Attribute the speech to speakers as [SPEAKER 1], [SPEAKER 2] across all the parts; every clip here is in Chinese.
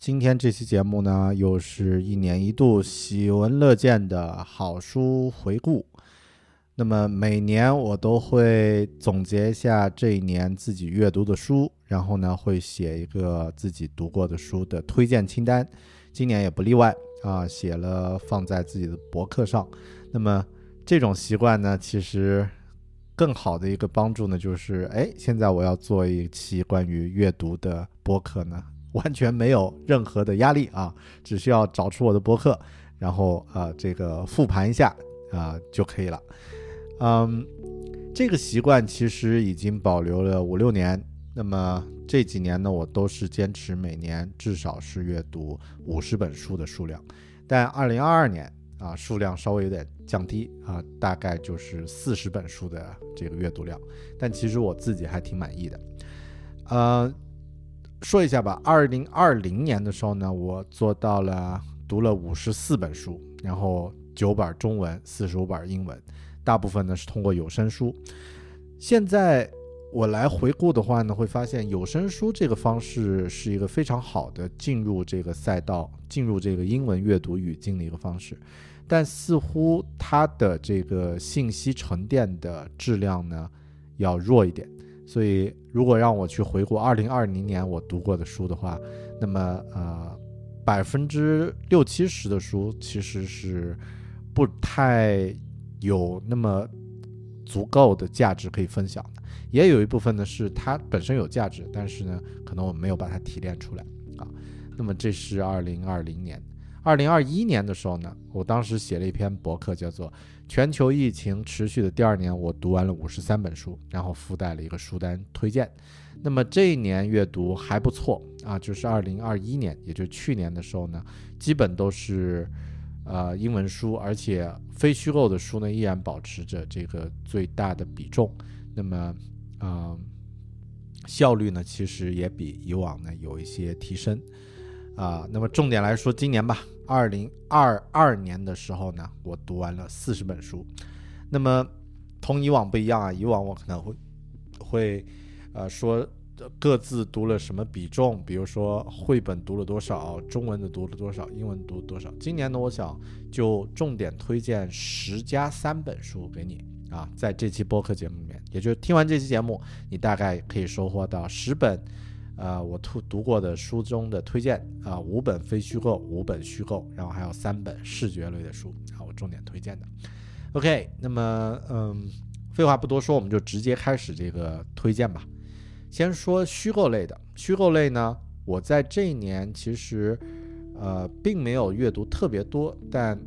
[SPEAKER 1] 今天这期节目呢，又是一年一度喜闻乐见的好书回顾。那么每年我都会总结一下这一年自己阅读的书，然后呢会写一个自己读过的书的推荐清单。今年也不例外啊，写了放在自己的博客上。那么这种习惯呢，其实更好的一个帮助呢，就是哎，现在我要做一期关于阅读的博客呢。完全没有任何的压力啊，只需要找出我的博客，然后啊，这个复盘一下啊就可以了。嗯，这个习惯其实已经保留了五六年。那么这几年呢，我都是坚持每年至少是阅读五十本书的数量。但二零二二年啊，数量稍微有点降低啊，大概就是四十本书的这个阅读量。但其实我自己还挺满意的。呃。说一下吧，二零二零年的时候呢，我做到了读了五十四本书，然后九本中文，四十五本英文，大部分呢是通过有声书。现在我来回顾的话呢，会发现有声书这个方式是一个非常好的进入这个赛道、进入这个英文阅读语境的一个方式，但似乎它的这个信息沉淀的质量呢要弱一点。所以，如果让我去回顾二零二零年我读过的书的话，那么呃，百分之六七十的书其实是不太有那么足够的价值可以分享的，也有一部分呢是它本身有价值，但是呢，可能我没有把它提炼出来啊。那么这是二零二零年。二零二一年的时候呢，我当时写了一篇博客，叫做《全球疫情持续的第二年》，我读完了五十三本书，然后附带了一个书单推荐。那么这一年阅读还不错啊，就是二零二一年，也就是去年的时候呢，基本都是呃英文书，而且非虚构的书呢依然保持着这个最大的比重。那么啊，效率呢其实也比以往呢有一些提升。啊，那么重点来说，今年吧，二零二二年的时候呢，我读完了四十本书。那么同以往不一样啊，以往我可能会会呃说各自读了什么比重，比如说绘本读了多少，中文的读了多少，英文读了多少。今年呢，我想就重点推荐十加三本书给你啊，在这期播客节目里面，也就是听完这期节目，你大概可以收获到十本。呃，我读读过的书中的推荐啊，五本非虚构，五本虚构，然后还有三本视觉类的书啊，我重点推荐的。OK，那么嗯，废话不多说，我们就直接开始这个推荐吧。先说虚构类的，虚构类呢，我在这一年其实呃并没有阅读特别多，但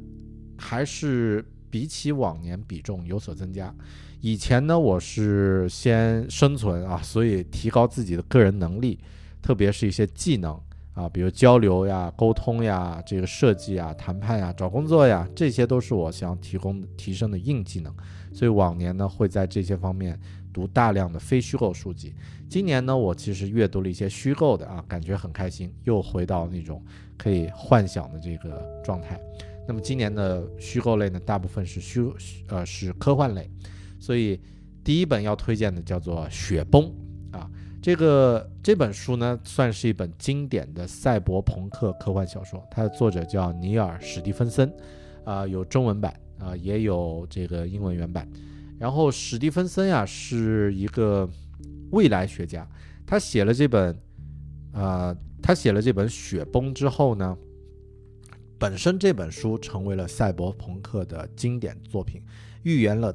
[SPEAKER 1] 还是比起往年比重有所增加。以前呢，我是先生存啊，所以提高自己的个人能力，特别是一些技能啊，比如交流呀、沟通呀、这个设计啊、谈判呀、找工作呀，这些都是我想提供提升的硬技能。所以往年呢，会在这些方面读大量的非虚构书籍。今年呢，我其实阅读了一些虚构的啊，感觉很开心，又回到那种可以幻想的这个状态。那么今年的虚构类呢，大部分是虚呃是科幻类。所以，第一本要推荐的叫做《雪崩》啊，这个这本书呢，算是一本经典的赛博朋克科幻小说。它的作者叫尼尔·史蒂芬森，啊，有中文版啊，也有这个英文原版。然后史蒂芬森呀，是一个未来学家，他写了这本，啊，他写了这本《雪崩》之后呢，本身这本书成为了赛博朋克的经典作品，预言了。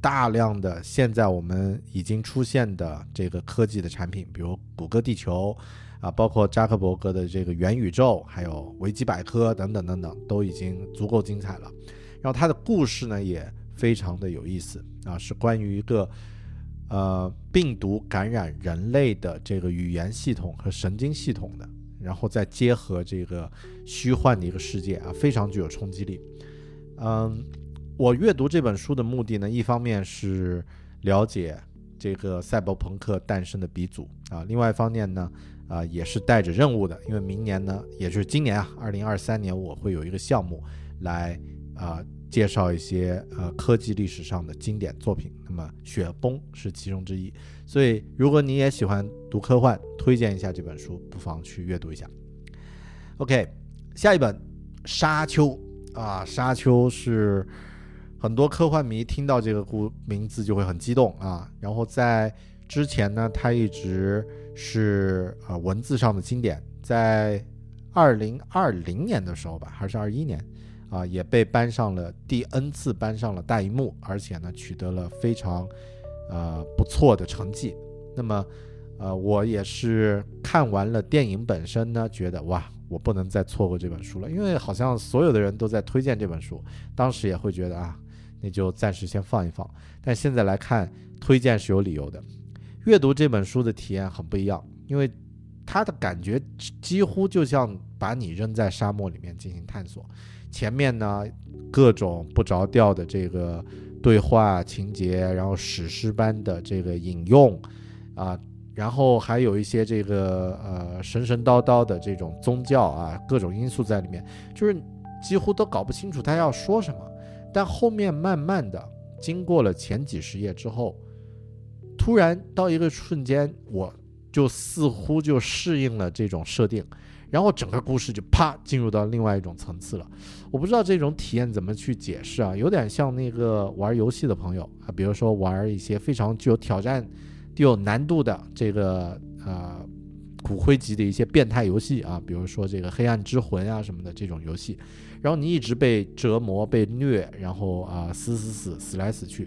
[SPEAKER 1] 大量的现在我们已经出现的这个科技的产品，比如谷歌地球，啊，包括扎克伯格的这个元宇宙，还有维基百科等等等等，都已经足够精彩了。然后它的故事呢也非常的有意思啊，是关于一个呃病毒感染人类的这个语言系统和神经系统的，然后再结合这个虚幻的一个世界啊，非常具有冲击力。嗯。我阅读这本书的目的呢，一方面是了解这个赛博朋克诞生的鼻祖啊，另外一方面呢，啊也是带着任务的，因为明年呢，也就是今年啊，二零二三年我会有一个项目来啊介绍一些呃科技历史上的经典作品，那么《雪崩》是其中之一。所以如果你也喜欢读科幻，推荐一下这本书，不妨去阅读一下。OK，下一本《沙丘》啊，《沙丘》是。很多科幻迷听到这个故名字就会很激动啊。然后在之前呢，它一直是呃文字上的经典，在二零二零年的时候吧，还是二一年啊，也被搬上了第 N 次搬上了大荧幕，而且呢取得了非常呃不错的成绩。那么呃我也是看完了电影本身呢，觉得哇，我不能再错过这本书了，因为好像所有的人都在推荐这本书，当时也会觉得啊。那就暂时先放一放，但现在来看，推荐是有理由的。阅读这本书的体验很不一样，因为它的感觉几乎就像把你扔在沙漠里面进行探索。前面呢，各种不着调的这个对话情节，然后史诗般的这个引用啊，然后还有一些这个呃神神叨叨的这种宗教啊，各种因素在里面，就是几乎都搞不清楚他要说什么。但后面慢慢的，经过了前几十页之后，突然到一个瞬间，我就似乎就适应了这种设定，然后整个故事就啪进入到另外一种层次了。我不知道这种体验怎么去解释啊，有点像那个玩游戏的朋友啊，比如说玩一些非常具有挑战、具有难度的这个呃骨灰级的一些变态游戏啊，比如说这个黑暗之魂啊什么的这种游戏。然后你一直被折磨、被虐，然后啊死死死死来死去，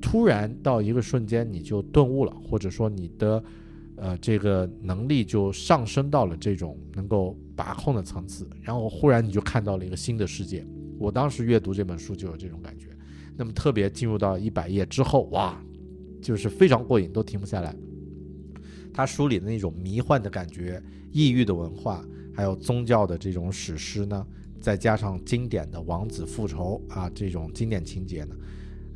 [SPEAKER 1] 突然到一个瞬间你就顿悟了，或者说你的呃这个能力就上升到了这种能够把控的层次，然后忽然你就看到了一个新的世界。我当时阅读这本书就有这种感觉，那么特别进入到一百页之后，哇，就是非常过瘾，都停不下来。他书里的那种迷幻的感觉、异域的文化，还有宗教的这种史诗呢。再加上经典的王子复仇啊，这种经典情节呢，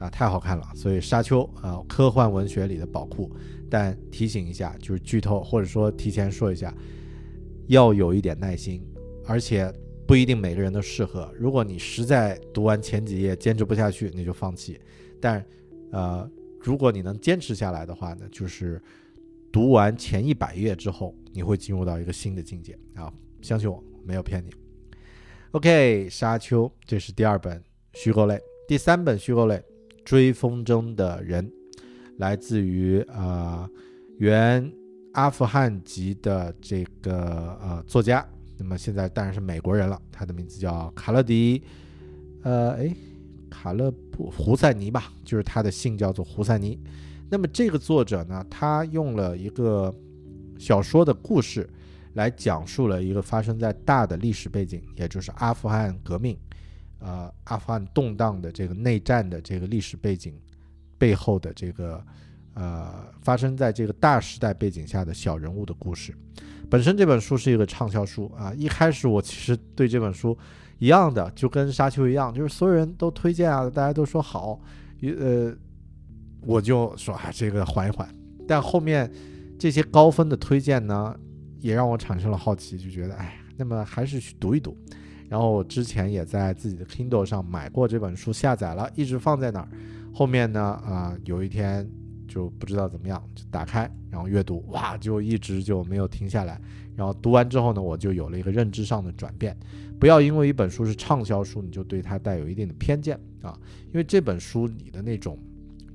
[SPEAKER 1] 啊，太好看了。所以《沙丘》啊，科幻文学里的宝库。但提醒一下，就是剧透或者说提前说一下，要有一点耐心，而且不一定每个人都适合。如果你实在读完前几页坚持不下去，你就放弃。但，呃，如果你能坚持下来的话呢，就是读完前一百页之后，你会进入到一个新的境界啊！相信我，没有骗你。OK，沙丘，这是第二本虚构类。第三本虚构类，《追风筝的人》，来自于啊原阿富汗籍的这个呃作家。那么现在当然是美国人了，他的名字叫卡勒迪，呃，哎，卡勒布胡塞尼吧，就是他的姓叫做胡塞尼。那么这个作者呢，他用了一个小说的故事。来讲述了一个发生在大的历史背景，也就是阿富汗革命，呃，阿富汗动荡的这个内战的这个历史背景背后的这个，呃，发生在这个大时代背景下的小人物的故事。本身这本书是一个畅销书啊，一开始我其实对这本书一样的，就跟沙丘一样，就是所有人都推荐啊，大家都说好，呃，我就说啊，这个缓一缓。但后面这些高分的推荐呢？也让我产生了好奇，就觉得哎，那么还是去读一读。然后我之前也在自己的 Kindle 上买过这本书，下载了，一直放在那儿。后面呢，啊，有一天就不知道怎么样，就打开，然后阅读，哇，就一直就没有停下来。然后读完之后呢，我就有了一个认知上的转变。不要因为一本书是畅销书，你就对它带有一定的偏见啊，因为这本书里的那种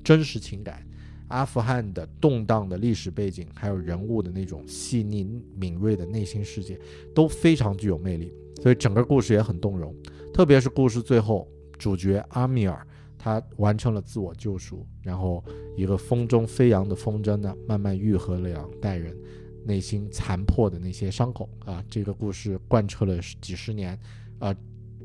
[SPEAKER 1] 真实情感。阿富汗的动荡的历史背景，还有人物的那种细腻敏锐的内心世界，都非常具有魅力，所以整个故事也很动容。特别是故事最后，主角阿米尔他完成了自我救赎，然后一个风中飞扬的风筝呢，慢慢愈合了两代人内心残破的那些伤口啊。这个故事贯彻了几十年，啊，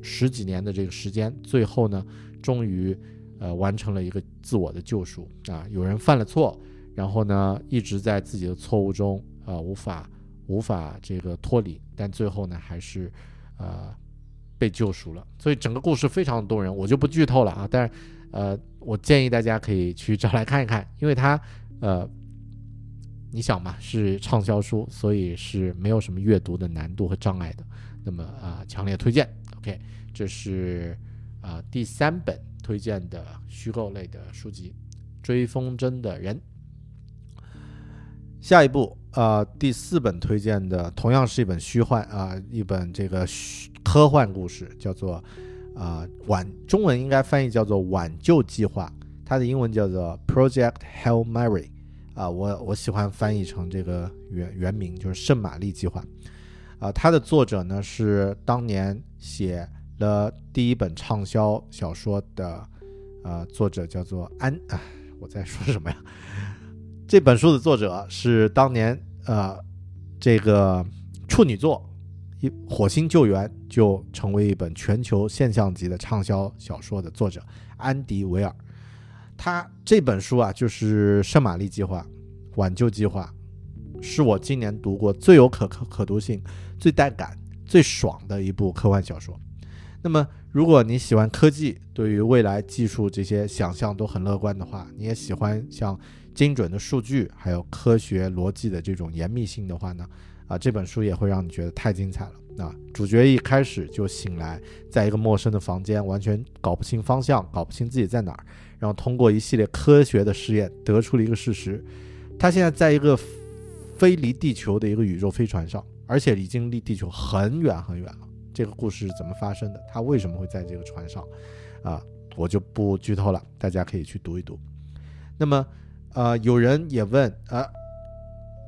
[SPEAKER 1] 十几年的这个时间，最后呢，终于。呃，完成了一个自我的救赎啊！有人犯了错，然后呢，一直在自己的错误中啊，无法无法这个脱离，但最后呢，还是呃被救赎了，所以整个故事非常的动人，我就不剧透了啊。但是，呃，我建议大家可以去找来看一看，因为它，呃，你想嘛，是畅销书，所以是没有什么阅读的难度和障碍的。那么啊，强烈推荐。OK，这是啊第三本推荐的虚构类的书籍，《追风筝的人》。下一步，呃，第四本推荐的同样是一本虚幻啊，一本这个虚科幻故事，叫做啊挽，中文应该翻译叫做挽救计划，它的英文叫做 Project Hail Mary，啊，我我喜欢翻译成这个原原名就是圣玛丽计划，啊，它的作者呢是当年写了第一本畅销小说的，呃，作者叫做安啊，我在说什么呀？这本书的作者是当年呃，这个处女座《一火星救援》就成为一本全球现象级的畅销小说的作者安迪·维尔。他这本书啊，就是《圣玛丽计划》《挽救计划》，是我今年读过最有可可可读性、最带感、最爽的一部科幻小说。那么，如果你喜欢科技，对于未来技术这些想象都很乐观的话，你也喜欢像。精准的数据，还有科学逻辑的这种严密性的话呢，啊，这本书也会让你觉得太精彩了。啊，主角一开始就醒来，在一个陌生的房间，完全搞不清方向，搞不清自己在哪儿，然后通过一系列科学的实验，得出了一个事实：他现在在一个飞离地球的一个宇宙飞船上，而且已经离地球很远很远了。这个故事是怎么发生的？他为什么会在这个船上？啊，我就不剧透了，大家可以去读一读。那么。呃，有人也问啊，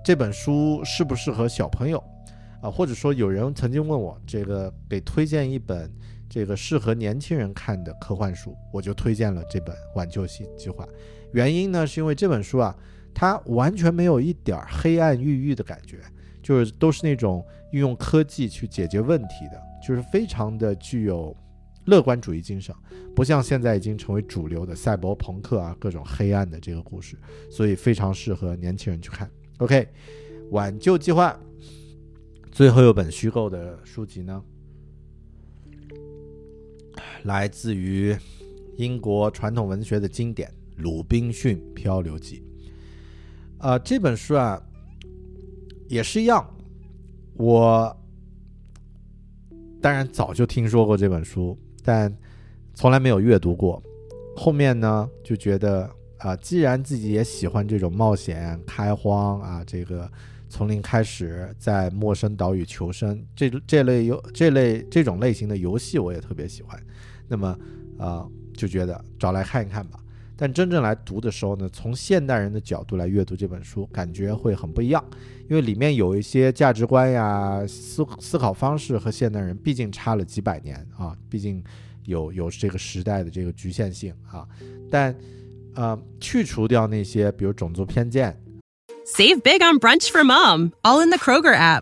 [SPEAKER 1] 这本书适不适合小朋友？啊，或者说有人曾经问我，这个给推荐一本这个适合年轻人看的科幻书，我就推荐了这本《挽救计计划》。原因呢，是因为这本书啊，它完全没有一点黑暗郁郁的感觉，就是都是那种运用科技去解决问题的，就是非常的具有。乐观主义精神，不像现在已经成为主流的赛博朋克啊，各种黑暗的这个故事，所以非常适合年轻人去看。OK，挽救计划，最后有本虚构的书籍呢，来自于英国传统文学的经典《鲁滨逊漂流记》。啊，这本书啊，也是一样，我当然早就听说过这本书。但从来没有阅读过，后面呢就觉得啊，既然自己也喜欢这种冒险、开荒啊，这个从零开始在陌生岛屿求生，这这类游这类这种类型的游戏我也特别喜欢，那么啊就觉得找来看一看吧。但真正来读的时候呢，从现代人的角度来阅读这本书，感觉会很不一样，因为里面有一些价值观呀、思思考方式和现代人毕竟差了几百年啊，毕竟有有这个时代的这个局限性啊。但呃，去除掉那些比如种族偏见。
[SPEAKER 2] Save big on brunch for mom, all in the Kroger app.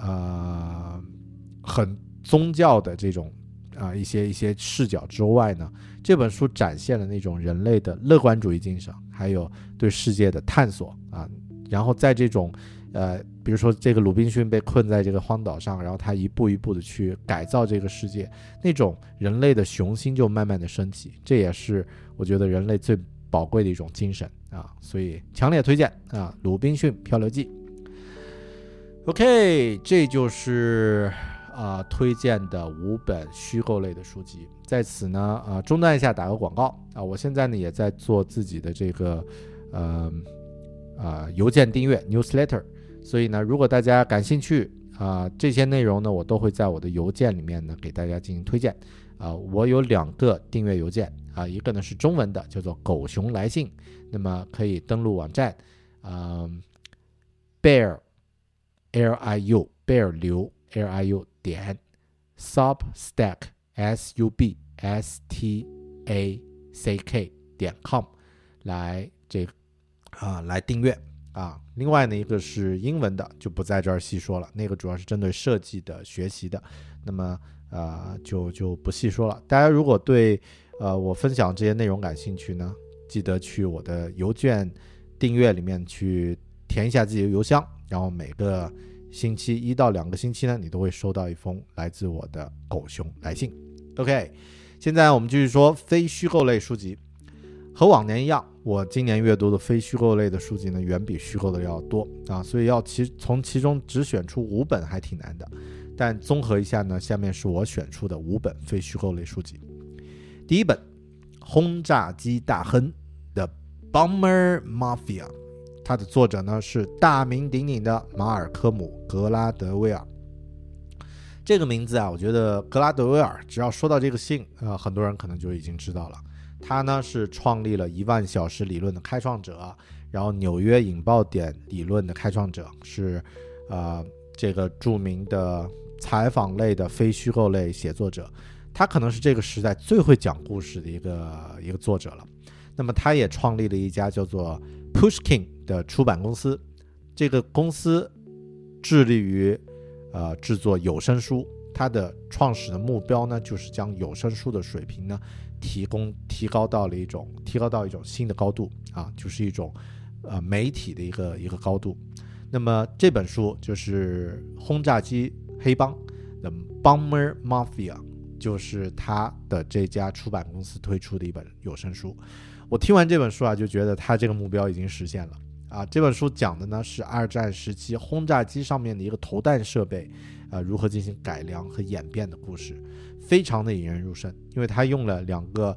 [SPEAKER 1] 呃，很宗教的这种啊一些一些视角之外呢，这本书展现了那种人类的乐观主义精神，还有对世界的探索啊。然后在这种呃，比如说这个鲁滨逊被困在这个荒岛上，然后他一步一步的去改造这个世界，那种人类的雄心就慢慢的升起。这也是我觉得人类最宝贵的一种精神啊，所以强烈推荐啊，《鲁滨逊漂流记》。OK，这就是啊推荐的五本虚构类的书籍。在此呢，啊中断一下，打个广告啊！我现在呢也在做自己的这个呃啊邮件订阅 newsletter，所以呢，如果大家感兴趣啊，这些内容呢我都会在我的邮件里面呢给大家进行推荐啊。我有两个订阅邮件啊，一个呢是中文的，叫做“狗熊来信”，那么可以登录网站啊，bear。L i u bear 流 l i u 点 substack s u b s t a c k 点 com 来这啊来订阅啊。另外呢，一个是英文的，就不在这儿细说了，那个主要是针对设计的学习的，那么啊就就不细说了。大家如果对呃我分享这些内容感兴趣呢，记得去我的邮件订阅里面去填一下自己的邮箱，然后每个星期一到两个星期呢，你都会收到一封来自我的狗熊来信。OK，现在我们继续说非虚构类书籍。和往年一样，我今年阅读的非虚构类的书籍呢，远比虚构的要多啊，所以要其从其中只选出五本还挺难的。但综合一下呢，下面是我选出的五本非虚构类书籍。第一本《轰炸机大亨》的 Bomber Mafia，它的作者呢是大名鼎鼎的马尔科姆·格拉德威尔。这个名字啊，我觉得格拉德威尔，只要说到这个姓啊，很多人可能就已经知道了。他呢是创立了一万小时理论的开创者，然后纽约引爆点理论的开创者，是呃这个著名的采访类的非虚构类写作者。他可能是这个时代最会讲故事的一个一个作者了。那么他也创立了一家叫做 Pushkin 的出版公司，这个公司致力于。呃，制作有声书，它的创始的目标呢，就是将有声书的水平呢，提供提高到了一种提高到一种新的高度啊，就是一种呃媒体的一个一个高度。那么这本书就是《轰炸机黑帮》的 Bomber Mafia，就是他的这家出版公司推出的一本有声书。我听完这本书啊，就觉得他这个目标已经实现了。啊，这本书讲的呢是二战时期轰炸机上面的一个投弹设备，啊，如何进行改良和演变的故事，非常的引人入胜。因为他用了两个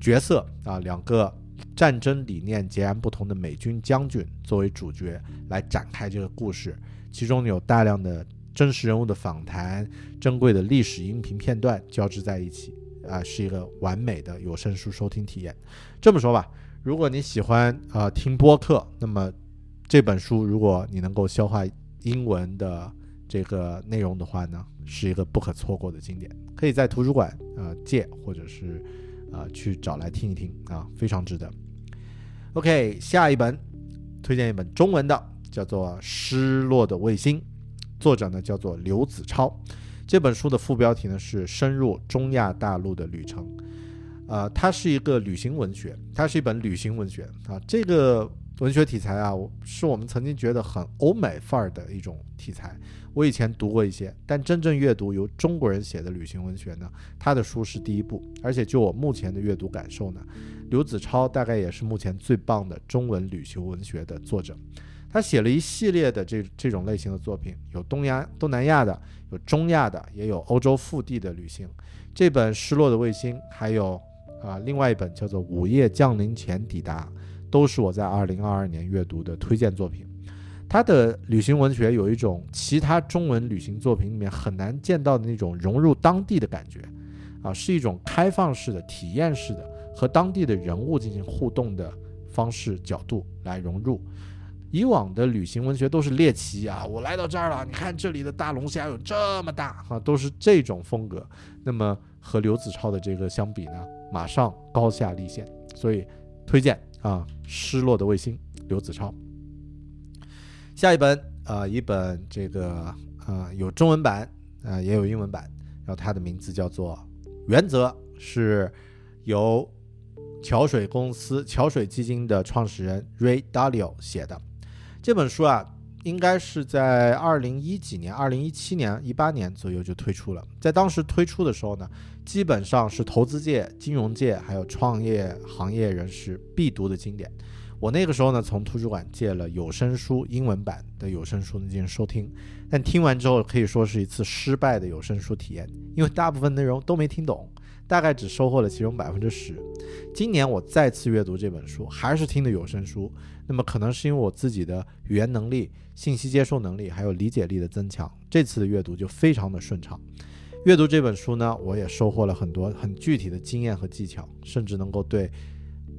[SPEAKER 1] 角色啊，两个战争理念截然不同的美军将军作为主角来展开这个故事，其中有大量的真实人物的访谈、珍贵的历史音频片段交织在一起，啊，是一个完美的有声书收听体验。这么说吧。如果你喜欢啊听播客，那么这本书如果你能够消化英文的这个内容的话呢，是一个不可错过的经典。可以在图书馆啊借，或者是啊去找来听一听啊，非常值得。OK，下一本推荐一本中文的，叫做《失落的卫星》，作者呢叫做刘子超。这本书的副标题呢是《深入中亚大陆的旅程》。啊，它是一个旅行文学，它是一本旅行文学啊。这个文学题材啊，是我们曾经觉得很欧美范儿的一种题材。我以前读过一些，但真正阅读由中国人写的旅行文学呢，他的书是第一部。而且就我目前的阅读感受呢，刘子超大概也是目前最棒的中文旅行文学的作者。他写了一系列的这这种类型的作品，有东亚、东南亚的，有中亚的，也有欧洲腹地的旅行。这本《失落的卫星》还有。啊，另外一本叫做《午夜降临前抵达》，都是我在二零二二年阅读的推荐作品。他的旅行文学有一种其他中文旅行作品里面很难见到的那种融入当地的感觉，啊，是一种开放式的、体验式的和当地的人物进行互动的方式角度来融入。以往的旅行文学都是猎奇啊，我来到这儿了，你看这里的大龙虾有这么大啊，都是这种风格。那么和刘子超的这个相比呢？马上高下立现，所以推荐啊，《失落的卫星》刘子超。下一本啊，一本这个啊有中文版啊也有英文版，然后它的名字叫做《原则》，是由桥水公司桥水基金的创始人 Ray Dalio 写的。这本书啊，应该是在二零一几年、二零一七年、一八年左右就推出了。在当时推出的时候呢。基本上是投资界、金融界还有创业行业人士必读的经典。我那个时候呢，从图书馆借了有声书英文版的有声书进行收听，但听完之后可以说是一次失败的有声书体验，因为大部分内容都没听懂，大概只收获了其中百分之十。今年我再次阅读这本书，还是听的有声书，那么可能是因为我自己的语言能力、信息接受能力还有理解力的增强，这次的阅读就非常的顺畅。阅读这本书呢，我也收获了很多很具体的经验和技巧，甚至能够对，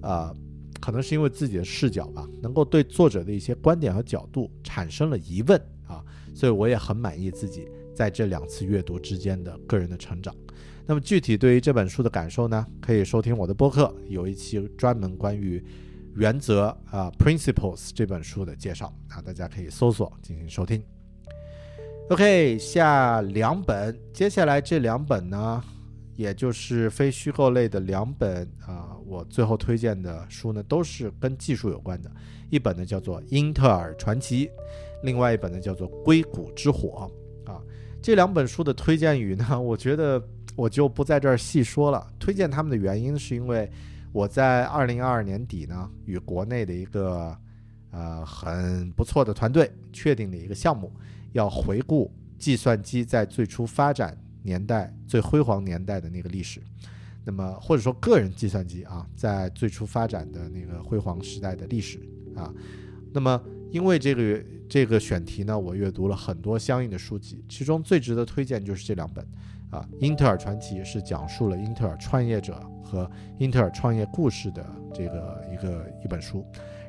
[SPEAKER 1] 呃，可能是因为自己的视角吧，能够对作者的一些观点和角度产生了疑问啊，所以我也很满意自己在这两次阅读之间的个人的成长。那么具体对于这本书的感受呢，可以收听我的播客，有一期专门关于原则啊 Principles 这本书的介绍啊，大家可以搜索进行收听。OK，下两本，接下来这两本呢，也就是非虚构类的两本啊，我最后推荐的书呢，都是跟技术有关的。一本呢叫做《英特尔传奇》，另外一本呢叫做《硅谷之火》啊。这两本书的推荐语呢，我觉得我就不在这儿细说了。推荐他们的原因是因为我在二零二二年底呢，与国内的一个呃很不错的团队确定了一个项目。要回顾计算机在最初发展年代最辉煌年代的那个历史，那么或者说个人计算机啊，在最初发展的那个辉煌时代的历史啊，那么因为这个这个选题呢，我阅读了很多相应的书籍，其中最值得推荐就是这两本啊，《英特尔传奇》是讲述了英特尔创业者和英特尔创业故事的这个一个一本书，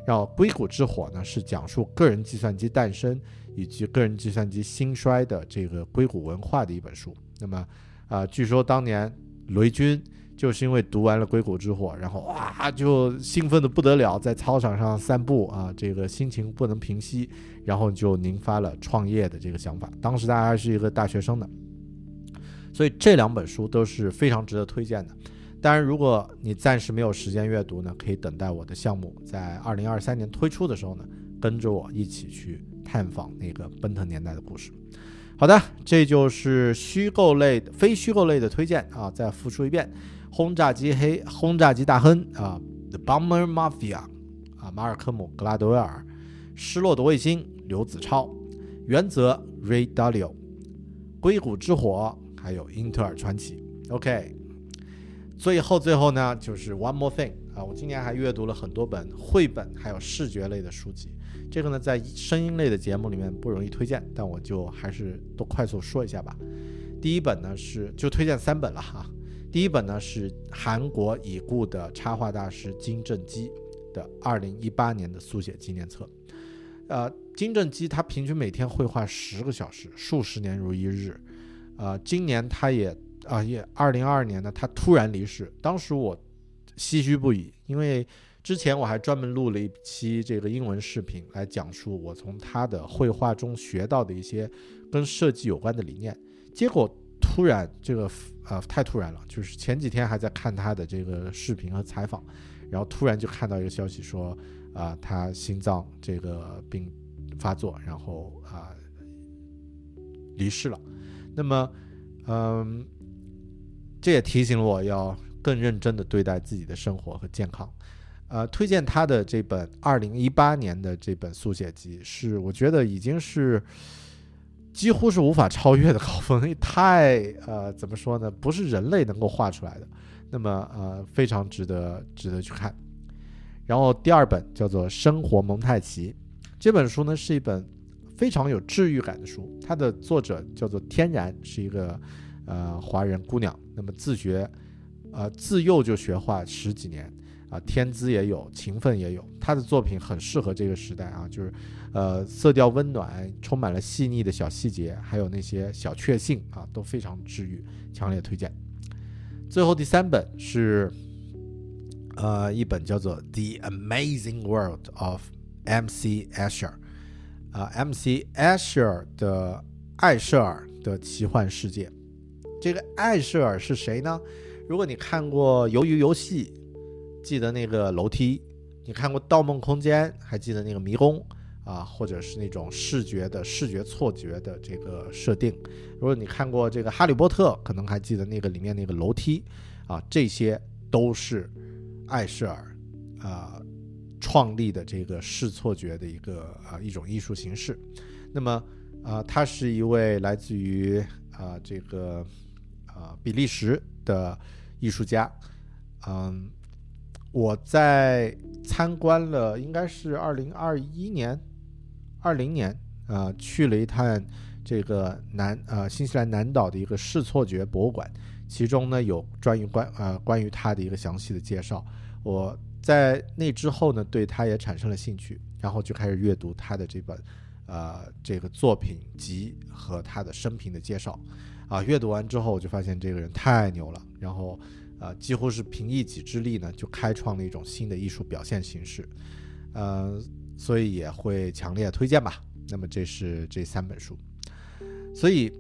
[SPEAKER 1] 然后《硅谷之火》呢是讲述个人计算机诞生。以及个人计算机兴衰的这个硅谷文化的一本书。那么，啊，据说当年雷军就是因为读完了《硅谷之火》，然后哇，就兴奋的不得了，在操场上散步啊，这个心情不能平息，然后就引发了创业的这个想法。当时他还是一个大学生呢，所以这两本书都是非常值得推荐的。当然，如果你暂时没有时间阅读呢，可以等待我的项目在二零二三年推出的时候呢，跟着我一起去。探访那个奔腾年代的故事。好的，这就是虚构类的、非虚构类的推荐啊！再复述一遍：轰炸机黑、轰炸机大亨啊，《The Bomber Mafia》啊，马尔科姆·格拉德威尔，《失落的卫星》刘子超，《原则》Ray Dalio，《硅谷之火》还有《英特尔传奇》。OK，最后最后呢，就是 One More Thing 啊！我今年还阅读了很多本绘本还有视觉类的书籍。这个呢，在声音类的节目里面不容易推荐，但我就还是都快速说一下吧。第一本呢是就推荐三本了哈。第一本呢是韩国已故的插画大师金正基的二零一八年的速写纪念册。呃，金正基他平均每天绘画十个小时，数十年如一日。呃，今年他也啊也二零二二年呢，他突然离世，当时我唏嘘不已，因为。之前我还专门录了一期这个英文视频，来讲述我从他的绘画中学到的一些跟设计有关的理念。结果突然这个呃太突然了，就是前几天还在看他的这个视频和采访，然后突然就看到一个消息说啊他心脏这个病发作，然后啊离世了。那么嗯，这也提醒了我要更认真的对待自己的生活和健康。呃，推荐他的这本二零一八年的这本速写集，是我觉得已经是几乎是无法超越的高峰，太呃怎么说呢？不是人类能够画出来的，那么呃非常值得值得去看。然后第二本叫做《生活蒙太奇》，这本书呢是一本非常有治愈感的书，它的作者叫做天然，是一个呃华人姑娘，那么自学呃自幼就学画十几年。啊，天资也有，勤奋也有，她的作品很适合这个时代啊，就是，呃，色调温暖，充满了细腻的小细节，还有那些小确幸啊，都非常治愈，强烈推荐。最后第三本是，呃，一本叫做《The Amazing World of M.C. Escher》，啊，M.C. Escher 的艾舍尔的奇幻世界。这个艾舍尔是谁呢？如果你看过《鱿鱼游戏》。记得那个楼梯，你看过《盗梦空间》，还记得那个迷宫啊，或者是那种视觉的视觉错觉的这个设定。如果你看过这个《哈利波特》，可能还记得那个里面那个楼梯啊，这些都是艾舍尔啊创立的这个视错觉的一个啊一种艺术形式。那么啊，他是一位来自于啊这个啊比利时的艺术家，嗯。我在参观了，应该是二零二一年、二零年，啊，去了一趟这个南呃新西兰南岛的一个视错觉博物馆，其中呢有关于关呃关于他的一个详细的介绍。我在那之后呢，对他也产生了兴趣，然后就开始阅读他的这本呃这个作品集和他的生平的介绍。啊，阅读完之后我就发现这个人太牛了，然后呃几乎是凭一己之力呢，就开创了一种新的艺术表现形式。呃，所以也会强烈推荐吧。那么这是这三本书，所以，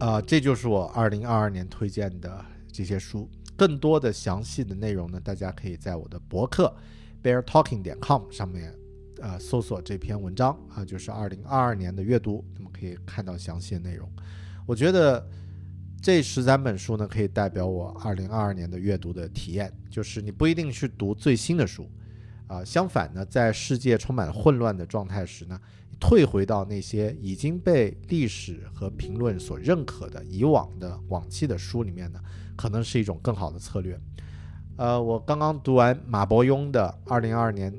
[SPEAKER 1] 呃，这就是我二零二二年推荐的这些书。更多的详细的内容呢，大家可以在我的博客 beartalking 点 com 上面，呃，搜索这篇文章啊，就是二零二二年的阅读，那么可以看到详细的内容。我觉得这十三本书呢，可以代表我二零二二年的阅读的体验，就是你不一定去读最新的书。啊，相反呢，在世界充满混乱的状态时呢，退回到那些已经被历史和评论所认可的以往的往期的书里面呢，可能是一种更好的策略。呃，我刚刚读完马伯庸的二零二二年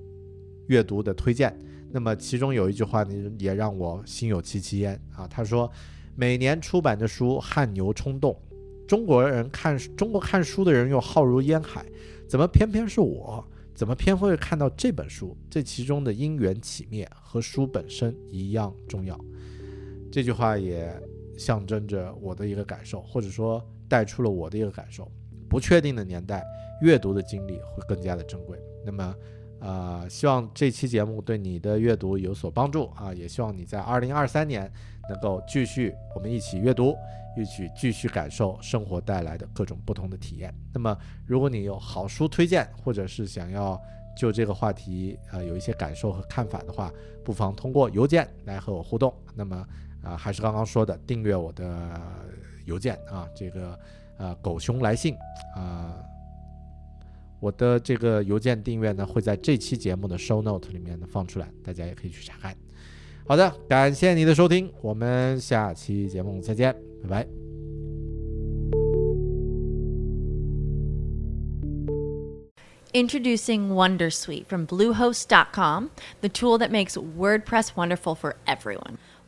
[SPEAKER 1] 阅读的推荐，那么其中有一句话呢，也让我心有戚戚焉啊。他说，每年出版的书汗牛充栋，中国人看中国看书的人又浩如烟海，怎么偏偏是我？怎么偏会看到这本书？这其中的因缘起灭和书本身一样重要。这句话也象征着我的一个感受，或者说带出了我的一个感受。不确定的年代，阅读的经历会更加的珍贵。那么，呃，希望这期节目对你的阅读有所帮助啊！也希望你在二零二三年能够继续我们一起阅读。一起继续感受生活带来的各种不同的体验。那么，如果你有好书推荐，或者是想要就这个话题呃有一些感受和看法的话，不妨通过邮件来和我互动。那么啊，还是刚刚说的，订阅我的邮件啊，这个呃狗熊来信啊，我的这个邮件订阅呢会在这期节目的 show note 里面呢放出来，大家也可以去查看。好的，感谢你的收听，我们下期节目再见。拜拜。
[SPEAKER 3] Introducing Wondersuite from Bluehost.com, the tool that makes WordPress wonderful for everyone.